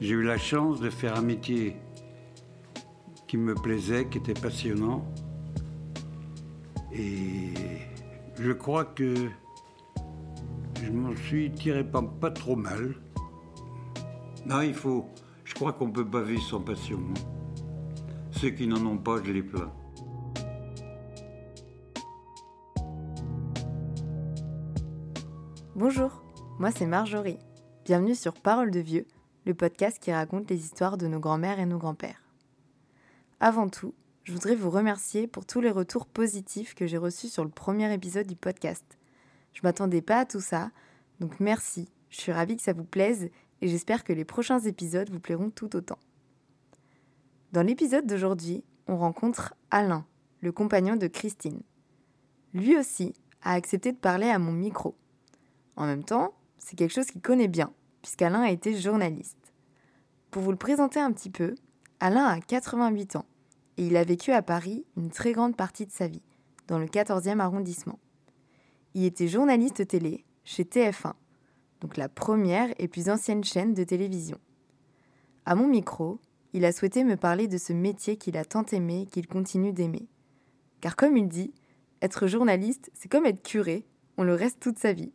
J'ai eu la chance de faire un métier qui me plaisait, qui était passionnant. Et je crois que je m'en suis tiré pas, trop mal. Non, il faut. Je crois qu'on peut pas vivre sans passion. hein. Ceux qui n'en ont pas, je les plains. Bonjour, moi c'est Marjorie. Bienvenue sur Parole de Vieux, le podcast qui raconte les histoires de nos grands-mères et nos grands-pères. Avant tout, je voudrais vous remercier pour tous les retours positifs que j'ai reçus sur le premier épisode du podcast. Je m'attendais pas à tout ça, donc merci. Je suis ravie que ça vous plaise et j'espère que les prochains épisodes vous plairont tout autant. Dans l'épisode d'aujourd'hui, on rencontre Alain, le compagnon de Christine. Lui aussi a accepté de parler à mon micro. En même temps, c'est quelque chose qu'il connaît bien, puisqu'Alain a été journaliste. Pour vous le présenter un petit peu, Alain a 88 ans et il a vécu à Paris une très grande partie de sa vie, dans le 14e arrondissement. Il était journaliste télé chez TF1, donc la première et plus ancienne chaîne de télévision. À mon micro, il a souhaité me parler de ce métier qu'il a tant aimé et qu'il continue d'aimer. Car comme il dit, être journaliste, c'est comme être curé, on le reste toute sa vie.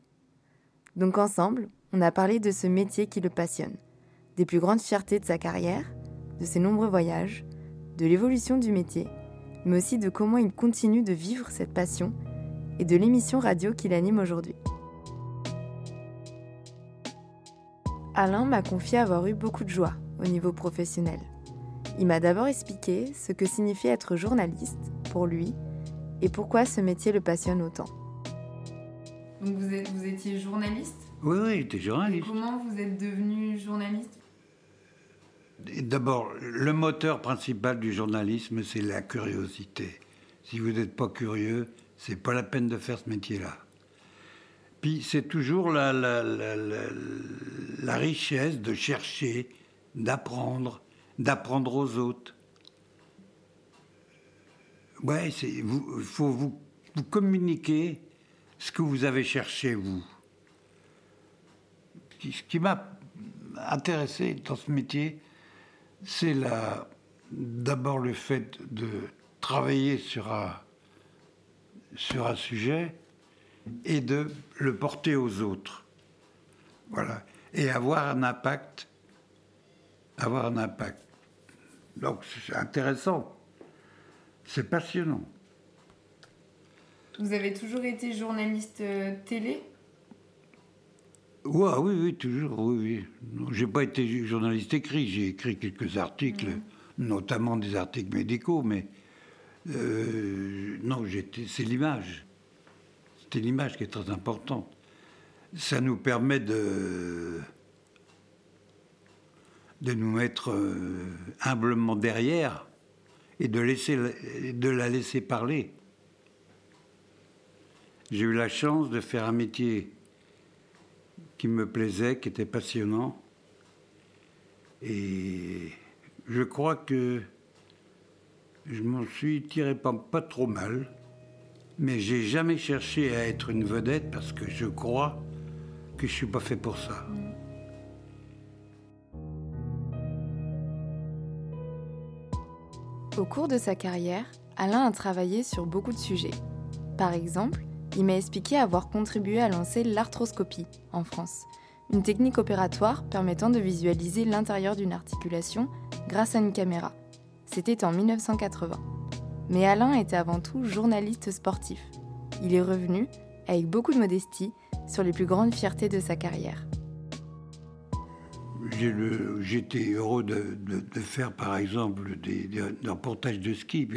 Donc ensemble, on a parlé de ce métier qui le passionne, des plus grandes fiertés de sa carrière, de ses nombreux voyages, de l'évolution du métier, mais aussi de comment il continue de vivre cette passion et de l'émission radio qu'il anime aujourd'hui. Alain m'a confié avoir eu beaucoup de joie au niveau professionnel. Il m'a d'abord expliqué ce que signifiait être journaliste pour lui et pourquoi ce métier le passionne autant. Donc vous, êtes, vous étiez journaliste? Oui, oui, j'étais Et journaliste. comment vous êtes devenu journaliste? D'abord, le moteur principal du journalisme, c'est la curiosité. Si vous n'êtes pas curieux, c'est pas la peine de faire ce métier-là. Puis c'est toujours la, richesse de chercher, d'apprendre, d'apprendre aux autres. Ouais, il faut vous, vous communiquer ce que vous avez cherché vous. Ce qui m'a intéressé dans ce métier, c'est d'abord le fait de travailler sur un, sur un sujet et de le porter aux autres. Voilà. Et avoir un impact. Avoir un impact. Donc c'est intéressant. C'est passionnant. Vous avez toujours été journaliste euh, télé? Ouais, oui, oui, toujours, oui, oui. J'ai pas été journaliste écrit, j'ai écrit quelques articles, notamment des articles médicaux, mais euh, non, j'étais, c'est l'image. C'était l'image qui est très importante. Ça nous permet de de nous mettre euh, humblement derrière et de laisser la- de la laisser parler. J'ai eu la chance de faire un métier qui me plaisait, qui était passionnant. Et je crois que je m'en suis tiré pas, pas trop mal. Mais j'ai jamais cherché à être une vedette parce que je crois que je suis pas fait pour ça. Au cours de sa carrière, Alain a travaillé sur beaucoup de sujets. Par exemple, il m'a expliqué avoir contribué à lancer l'arthroscopie en France, une technique opératoire permettant de visualiser l'intérieur d'une articulation grâce à une caméra. C'était en 1980. Mais Alain était avant tout journaliste sportif. Il est revenu, avec beaucoup de modestie, sur les plus grandes fiertés de sa carrière. J'étais heureux de, faire, par exemple, des, reportages de ski.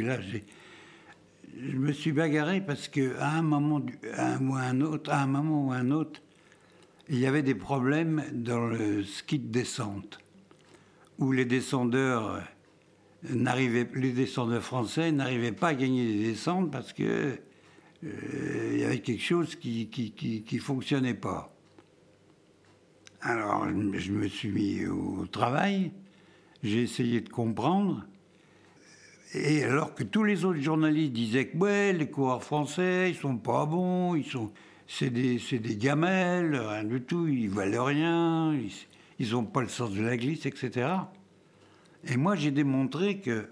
Je me suis bagarré parce que à un moment ou un autre, à un moment ou un autre, il y avait des problèmes dans le ski de descente, où les descendeurs les descendeurs français n'arrivaient pas à gagner des descentes parce que euh, il y avait quelque chose qui qui, qui, fonctionnait pas. Alors, je me suis mis au travail, j'ai essayé de comprendre. Et alors que tous les autres journalistes disaient que ouais, les coureurs français, ils sont pas bons, ils sont, c'est des, des gamelles, rien du tout, ils valent rien, ils n'ont pas le sens de la glisse, etc. Et moi, j'ai démontré que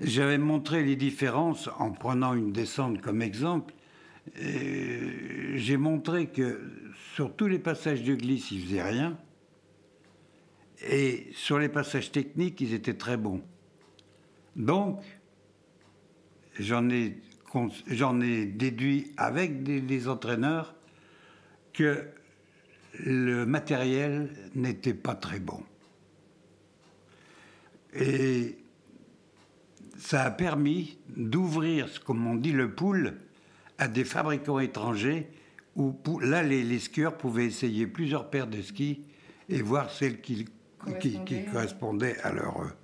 j'avais montré les différences en prenant une descente comme exemple. J'ai montré que sur tous les passages de glisse, ils faisaient rien. Et sur les passages techniques, ils étaient très bons. Donc, j'en ai, ai, déduit avec des entraîneurs que le matériel n'était pas très bon. Et ça a permis d'ouvrir, comme on dit, le pool à des fabricants étrangers où là, les, skieurs pouvaient essayer plusieurs paires de skis et voir celles qui, qui, correspondaient à leur,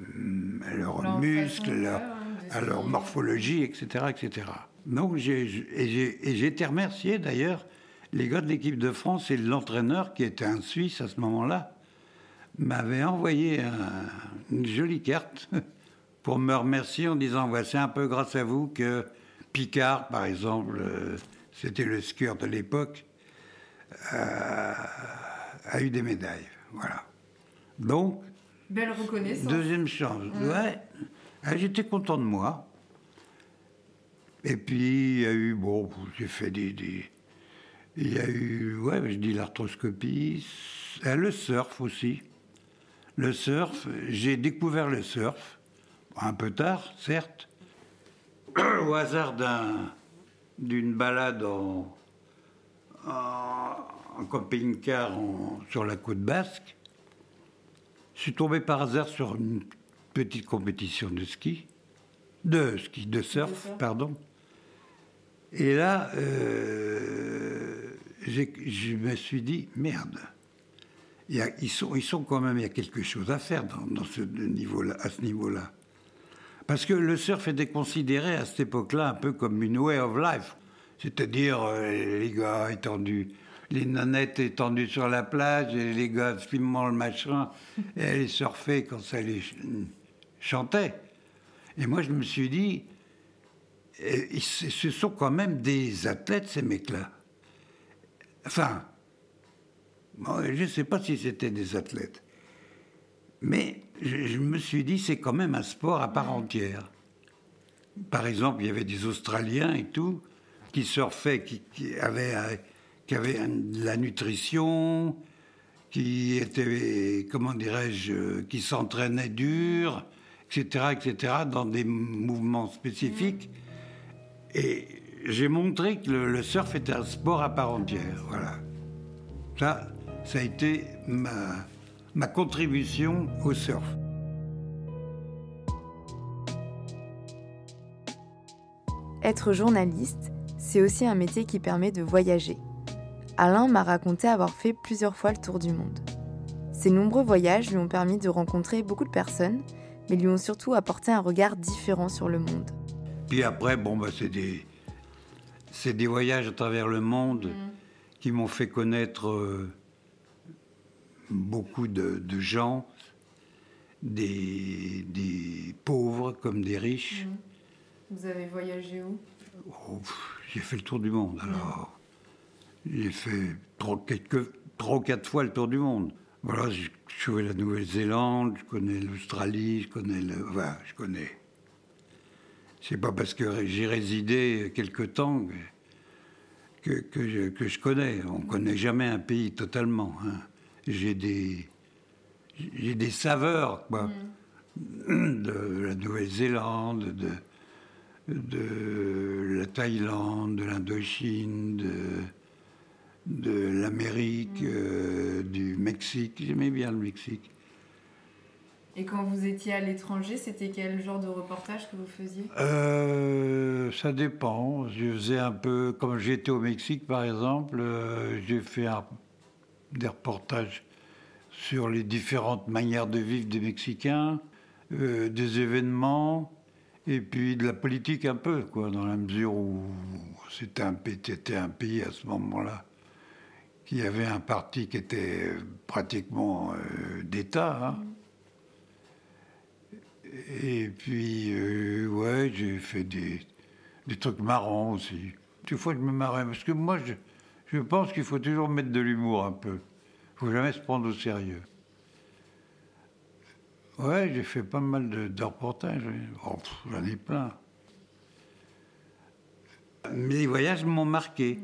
euh, leurs muscles, hein, à leur morphologie, etc. etc. Donc, j'ai été remercié d'ailleurs, les gars de l'équipe de France et l'entraîneur, qui était un Suisse à ce moment-là, m'avait envoyé une jolie carte pour me remercier en disant voici un peu grâce à vous que Picard, par exemple, euh, c'était le skieur de l'époque, euh, a eu des médailles. Voilà. Donc. Belle reconnaissance. Deuxième chance. Ouais. Ah, j'étais content de moi. Et puis, il y a eu, bon, j'ai fait des, Il y a eu, ouais, je dis l'arthroscopie, le surf aussi. Le surf, j'ai découvert le surf, un peu tard, certes, au hasard d'une balade en, en, camping-car sur la côte basque. Je suis tombé par hasard sur une petite compétition de ski, de ski, de surf, pardon. Et là, euh, je me suis dit, merde, ils, sont, ils sont quand même, il y a quelque chose à faire dans, ce niveau -là, à ce niveau-là. Parce que le surf était considéré à cette époque-là un peu comme une way of life. C'est-à-dire euh, les gars étendus, les nanettes étendues sur la plage, et les gars filmant le machin, et aller surfer quand ça les chantait. Et moi, je me suis dit, ce sont quand même des athlètes, ces mecs-là. Enfin, je ne sais pas si c'était des athlètes. Mais je, me suis dit, c'est quand même un sport à part entière. Par exemple, il y avait des Australiens et tout, qui surfaient, qui, avaient, qui avaient de la nutrition, qui étaient, comment dirais-je, qui s'entraînaient dur, etc., etc., dans des mouvements spécifiques. Et j'ai montré que le, le surf était un sport à part entière. Voilà. Ça, ça a été ma, ma contribution au surf. Être journaliste, c'est aussi un métier qui permet de voyager. Alain m'a raconté avoir fait plusieurs fois le tour du monde. Ces nombreux voyages lui ont permis de rencontrer beaucoup de personnes, mais lui ont surtout apporté un regard différent sur le monde. Puis après, bon, bah, c'est des, c'est des voyages à travers le monde mm. qui m'ont fait connaître euh, beaucoup de, gens, des, des, pauvres comme des riches. Mmh. Vous avez voyagé où? Oh, J'ai fait le tour du monde. Alors, j'ai fait trois, quelques, trois ou quatre fois le tour du monde. Voilà, je connais la Nouvelle-Zélande, je connais l'Australie, je connais le. Enfin, je connais. C'est pas parce que j'ai résidé quelque temps que, que, je, que, je, connais. On connaît jamais un pays totalement. Hein j'ai des, j'ai des saveurs, quoi. Mm. De la Nouvelle-Zélande, de, de la Thaïlande, de l'Indochine, de, de l'Amérique, euh, du Mexique. J'aimais bien le Mexique. Et quand vous étiez à l'étranger, c'était quel genre de reportage que vous faisiez? Euh, Ça dépend. Je faisais un peu, comme j'étais au Mexique par exemple, euh, j'ai fait un des reportages sur les différentes manières de vivre des Mexicains, des événements, et puis de la politique un peu, quoi, dans la mesure où c'était un, un pays à ce moment-là qui avait un parti qui était pratiquement euh, d'État. Hein. Et puis, euh, ouais, j'ai fait des, des, trucs marrants aussi. Des fois, je me marrais, parce que moi, je, je pense qu'il faut toujours mettre de l'humour un peu. Il faut jamais se prendre au sérieux. Ouais, j'ai fait pas mal de, reportages. Oh, J'en ai plein. Les voyages m'ont marqué,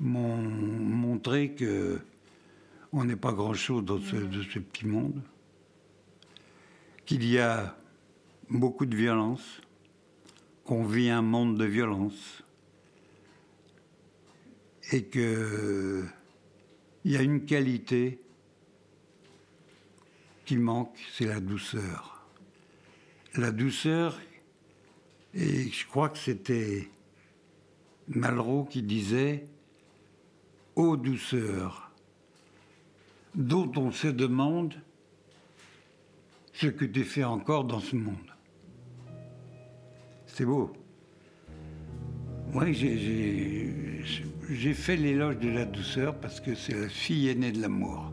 m'ont montré que on n'est pas grand-chose dans ce, ce petit monde, qu'il y a beaucoup de violence, qu'on vit un monde de violence, et que il y a une qualité qui manque, c'est la douceur. La douceur, et je crois que c'était Malraux qui disait Ô douceur, dont on se demande ce que tu fais encore dans ce monde. C'est beau. Oui, j'ai- fait l'éloge de la douceur parce que c'est la fille aînée de l'amour.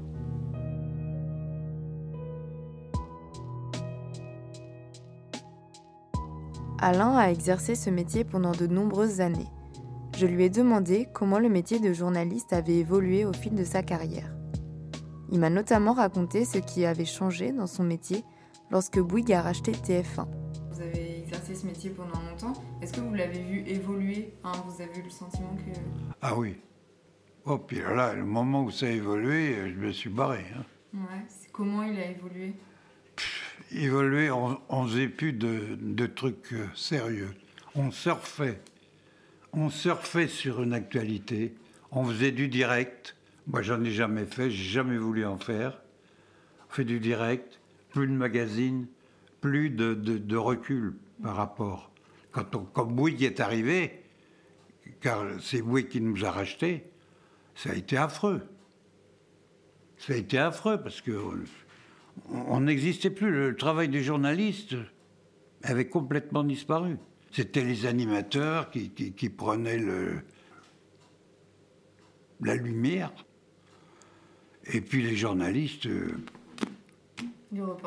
Alain a exercé ce métier pendant de nombreuses années. Je lui ai demandé comment le métier de journaliste avait évolué au fil de sa carrière. Il m'a notamment raconté ce qui avait changé dans son métier lorsque Bouygues a racheté TF1. Vous avez exercé ce métier pendant longtemps. Est-ce que vous l'avez vu évoluer? Hein, Vous avez eu le sentiment que. Ah oui. Oh, puis là, le moment où ça a évolué, je me suis barré. hein. Ouais. Comment il a évolué? Évolué, on, on faisait plus de, de trucs euh, sérieux. On surfait. On surfait sur une actualité. On faisait du direct. Moi, j'en ai jamais fait, j'ai jamais voulu en faire. On fait du direct, plus de magazine, plus de, recul par rapport. Quand, on, Bouygues est arrivé, car c'est Bouygues qui nous a rachetés, ça a été affreux. Ça a été affreux parce que on- n'existait plus. Le travail des journalistes avait complètement disparu. C'était les animateurs qui, qui- qui prenaient le, la lumière. Et puis les journalistes, euh,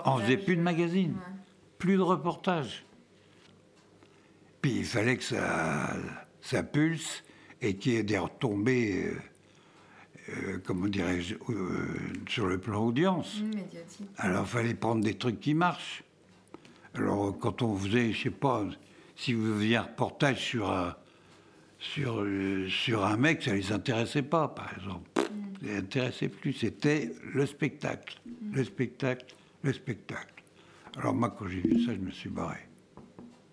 on faisait plus de magazines, Ouais. plus de reportages. Puis il fallait que ça, ça pulse et qu'il y ait des retombées, euh, euh, comment dirais-je, sur le plan audience. Mmh. Alors, il fallait prendre des trucs qui marchent. Alors, quand on faisait, je sais pas, si vous faisiez un reportage sur un, sur, euh, sur un mec, ça les intéressait pas, par exemple. Ça les intéressait plus. C'était le spectacle. Le spectacle, le spectacle. Alors, moi, quand j'ai vu ça, je me suis barré.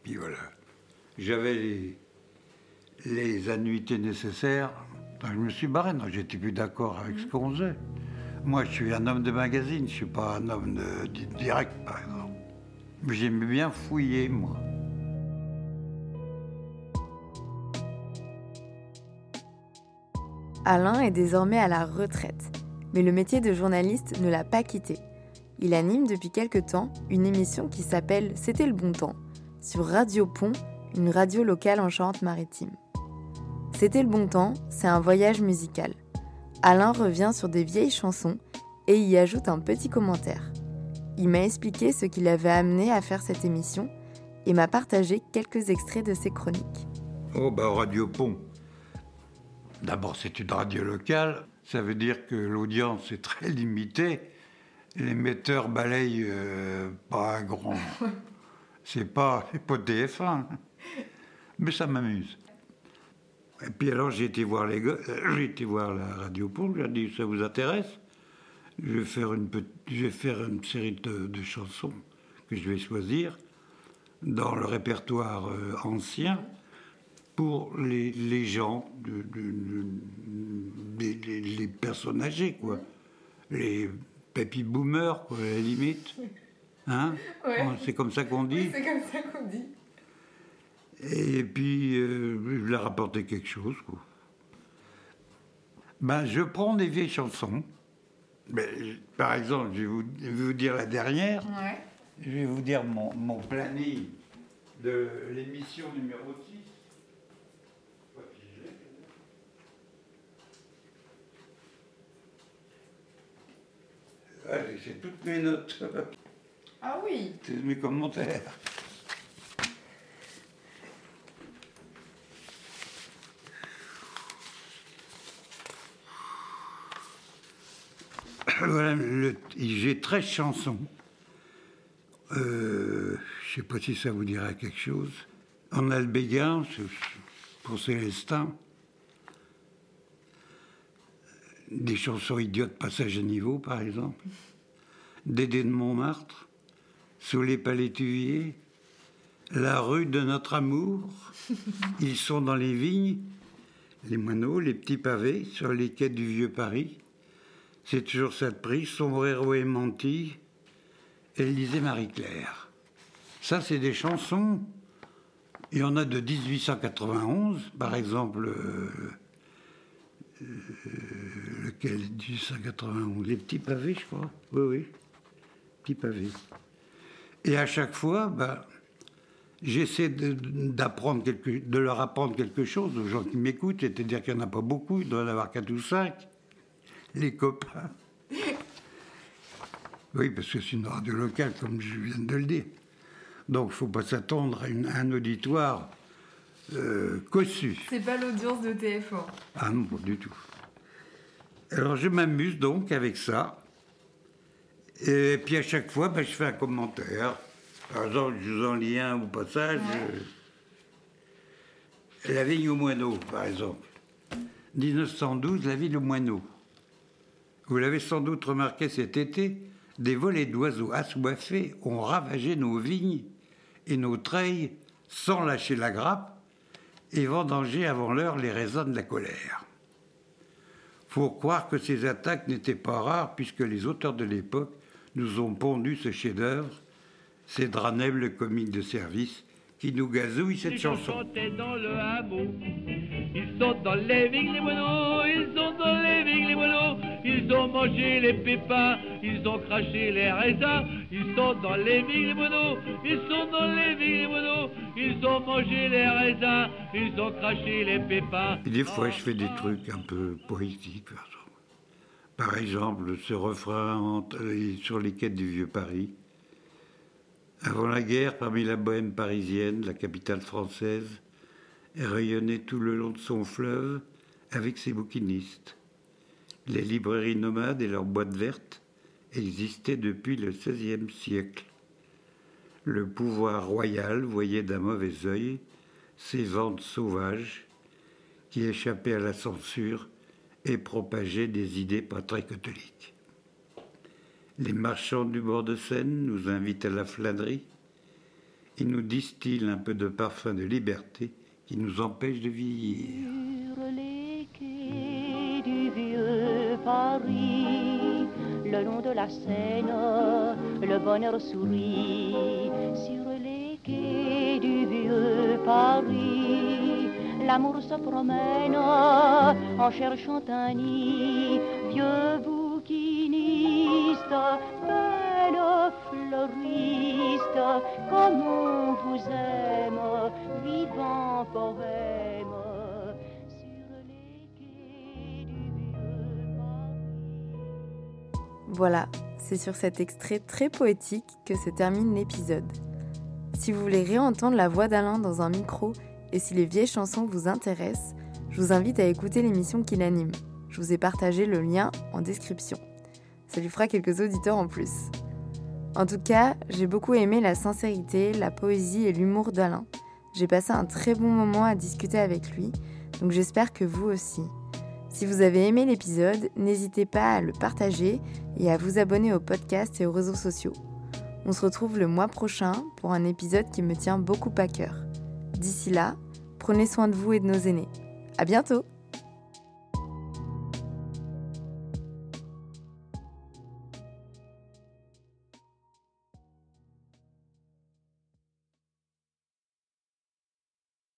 Puis voilà. J'avais les, les annuités nécessaires. Donc, je me suis barré. Non, j'étais plus d'accord avec ce qu'on faisait. Moi, je suis un homme de magazine, je suis pas un homme de, di- direct, par exemple. Mais j'aimais bien fouiller, moi. Alain est désormais à la retraite, mais le métier de journaliste ne l'a pas quitté. Il anime depuis quelque temps une émission qui s'appelle C'était le bon temps sur Radio Pont, une radio locale en Charente-Maritime. C'était le bon temps, c'est un voyage musical. Alain revient sur des vieilles chansons et y ajoute un petit commentaire. Il m'a expliqué ce qui l'avait amené à faire cette émission et m'a partagé quelques extraits de ses chroniques. Oh, bah, Radio Pont. D'abord, c'est une radio locale. Ça veut dire que l'audience est très limitée. L'émetteur balaye euh, pas un grand. C'est pas, pas TF1. Mais ça m'amuse. Et puis alors, j'ai été voir les euh, j'ai été voir la radio Pont. J'ai dit, ça vous intéresse? Je vais, faire une petite, je vais faire une série de, de chansons que je vais choisir dans le répertoire euh, ancien pour les, les gens, de, de- de- les, personnes âgées, quoi. Les papy boomers, quoi, à la limite. Hein Ouais. C'est comme ça qu'on dit. C'est comme ça qu'on dit. Et puis, euh, je leur apporté quelque chose. Quoi. Ben, je prends des vieilles chansons. Ben, par exemple, je vais, vous, je vais vous dire la dernière. Ouais. Je vais vous dire mon, mon planning de l'émission numéro 6. C'est toutes mes notes, Ah oui. c'est mes commentaires. Voilà, J'ai 13 chansons. Euh, je ne sais pas si ça vous dira quelque chose. En c'est- pour Célestin. Des chansons idiotes, Passage à niveau, par exemple. Dédé de Montmartre. Sous les palétuviers. La rue de notre amour. Ils sont dans les vignes. Les moineaux, les petits pavés sur les quais du vieux Paris. C'est toujours cette prise, sombrero et menti. Elle lisait Marie-Claire. Ça, c'est des chansons. Il y en a de 1891, par exemple. euh, lequel? 1891 Les petits pavés, je crois. Oui, oui. Petits pavés. Et à chaque fois, bah, j'essaie de, d'apprendre de leur apprendre quelque chose aux gens qui m'écoutent, c'est-à-dire qu'il n'y en a pas beaucoup, il doit y en avoir quatre ou cinq, les copains. Oui, parce que c'est une radio locale, comme je viens de le dire. Donc, il ne faut pas s'attendre à un auditoire euh, cossu. C'est pas l'audience de TF1. Ah non, pas du tout. Alors je m'amuse donc avec ça. Et puis à chaque fois, ben, je fais un commentaire. Par exemple, je vous en lis un au passage. Ouais. la vigne au moineau, par exemple. 1912, la ville au moineau. Vous l'avez sans doute remarqué cet été, des volées d'oiseaux assoiffés ont ravagé nos vignes et nos treilles sans lâcher la grappe et vendanger avant l'heure les raisins de la colère. Faut croire que ces attaques n'étaient pas rares puisque les auteurs de l'époque nous ont pondu ce chef-d'œuvre, c'est Draneb le comique de service qui nous gazouille cette chanson. chantaient dans le hameau. Ils sont dans les vignes, les mangé les pépins. Ils ont craché les raisins. Ils sont dans les vignes, les moineaux. Ils sont dans les vignes, les moineaux. Ils ont mangé les raisins. Ils ont craché les pépins. Et des fois, je fais des trucs un peu poétiques. par exemple. Ce refrain sur les quais du vieux Paris. Avant la guerre, parmi la bohème parisienne, la capitale française, rayonnait tout le long de son fleuve avec ses bouquinistes. Les librairies nomades et leurs boîtes vertes existaient depuis le XVIe siècle. Le pouvoir royal voyait d'un mauvais œil ces ventes sauvages qui échappaient à la censure et propageaient des idées pas très catholiques. Les marchands du bord de Seine nous invitent à la flânerie. Ils nous distillent un peu de parfum de liberté qui nous empêche de vieillir. Paris, le long de la Seine, le bonheur sourit. Sur les quais du vieux Paris, l'amour se promène en cherchant un nid. Vieux bouquiniste, belle fleuriste, comme on vous aime, vivant poème. Voilà, c'est sur cet extrait très poétique que se termine l'épisode. Si vous voulez réentendre la voix d'Alain dans un micro et si les vieilles chansons vous intéressent, je vous invite à écouter l'émission qu'il anime. Je vous ai partagé le lien en description. Ça lui fera quelques auditeurs en plus. En tout cas, j'ai beaucoup aimé la sincérité, la poésie et l'humour d'Alain. J'ai passé un très bon moment à discuter avec lui, donc j'espère que vous aussi. Si vous avez aimé l'épisode, n'hésitez pas à le partager et à vous abonner au podcast et aux réseaux sociaux. On se retrouve le mois prochain pour un épisode qui me tient beaucoup à cœur. D'ici là, prenez soin de vous et de nos aînés. À bientôt!